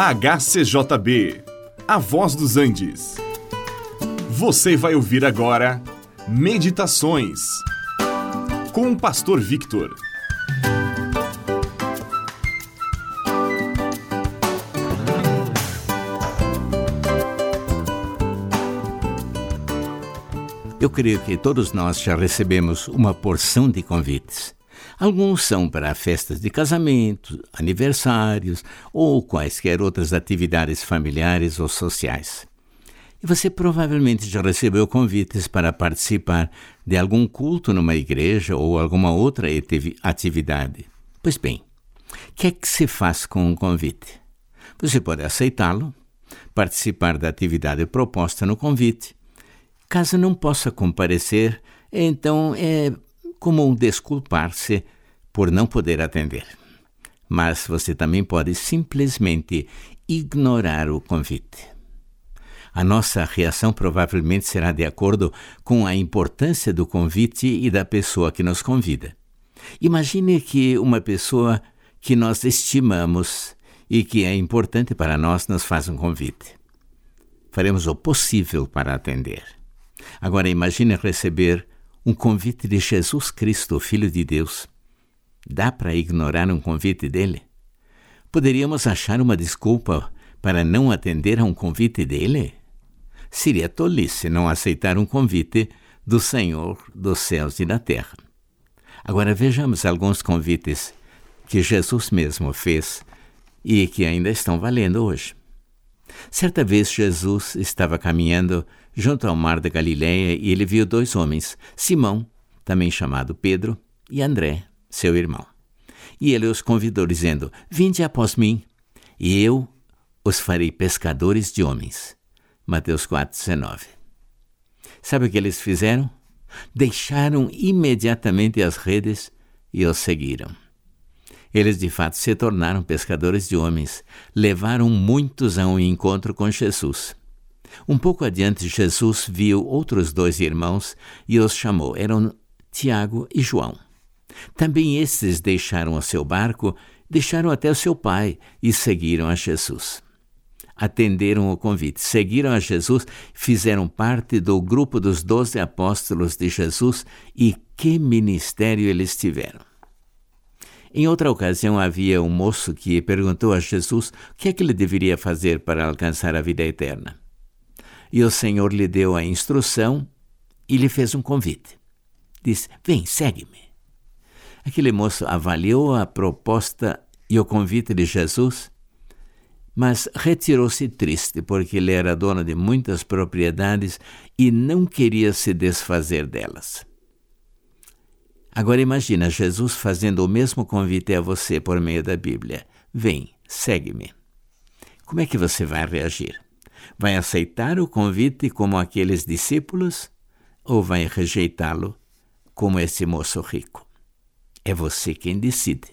HCJB, A Voz dos Andes. Você vai ouvir agora Meditações com o Pastor Victor. Eu creio que todos nós já recebemos uma porção de convites. Alguns são para festas de casamento, aniversários ou quaisquer outras atividades familiares ou sociais. E você provavelmente já recebeu convites para participar de algum culto numa igreja ou alguma outra atividade. Pois bem, o que é que se faz com um convite? Você pode aceitá-lo, participar da atividade proposta no convite. Caso não possa comparecer, então é comum desculpar-se por não poder atender. Mas você também pode simplesmente ignorar o convite. A nossa reação provavelmente será de acordo com a importância do convite e da pessoa que nos convida. Imagine que uma pessoa que nós estimamos e que é importante para nós nos faz um convite. Faremos o possível para atender. Agora imagine receber um convite de Jesus Cristo, Filho de Deus. Dá para ignorar um convite dele? Poderíamos achar uma desculpa para não atender a um convite dele? Seria tolice não aceitar um convite do Senhor dos céus e da terra. Agora vejamos alguns convites que Jesus mesmo fez e que ainda estão valendo hoje. Certa vez Jesus estava caminhando junto ao mar da Galiléia e ele viu dois homens, Simão, também chamado Pedro, e André, seu irmão. E ele os convidou, dizendo: Vinde após mim, e eu os farei pescadores de homens. Mateus 4,19. Sabe o que eles fizeram? Deixaram imediatamente as redes e os seguiram. Eles de fato se tornaram pescadores de homens, levaram muitos a um encontro com Jesus. Um pouco adiante, Jesus viu outros dois irmãos e os chamou. Eram Tiago e João. Também estes deixaram o seu barco, deixaram até o seu pai e seguiram a Jesus atenderam o convite, seguiram a Jesus, fizeram parte do grupo dos doze apóstolos de Jesus e que ministério eles tiveram. Em outra ocasião, havia um moço que perguntou a Jesus o que é que ele deveria fazer para alcançar a vida eterna. E o Senhor lhe deu a instrução e lhe fez um convite. Disse: Vem, segue-me. Aquele moço avaliou a proposta e o convite de Jesus mas retirou-se triste porque ele era dono de muitas propriedades e não queria se desfazer delas. Agora imagina Jesus fazendo o mesmo convite a você por meio da Bíblia. Vem, segue-me. Como é que você vai reagir? Vai aceitar o convite como aqueles discípulos ou vai rejeitá-lo como esse moço rico? É você quem decide.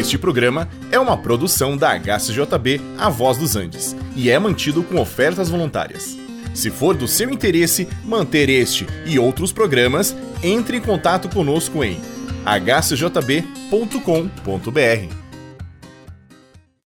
Este programa é uma produção da HCJB A Voz dos Andes e é mantido com ofertas voluntárias. Se for do seu interesse manter este e outros programas, entre em contato conosco em hcjb.com.br.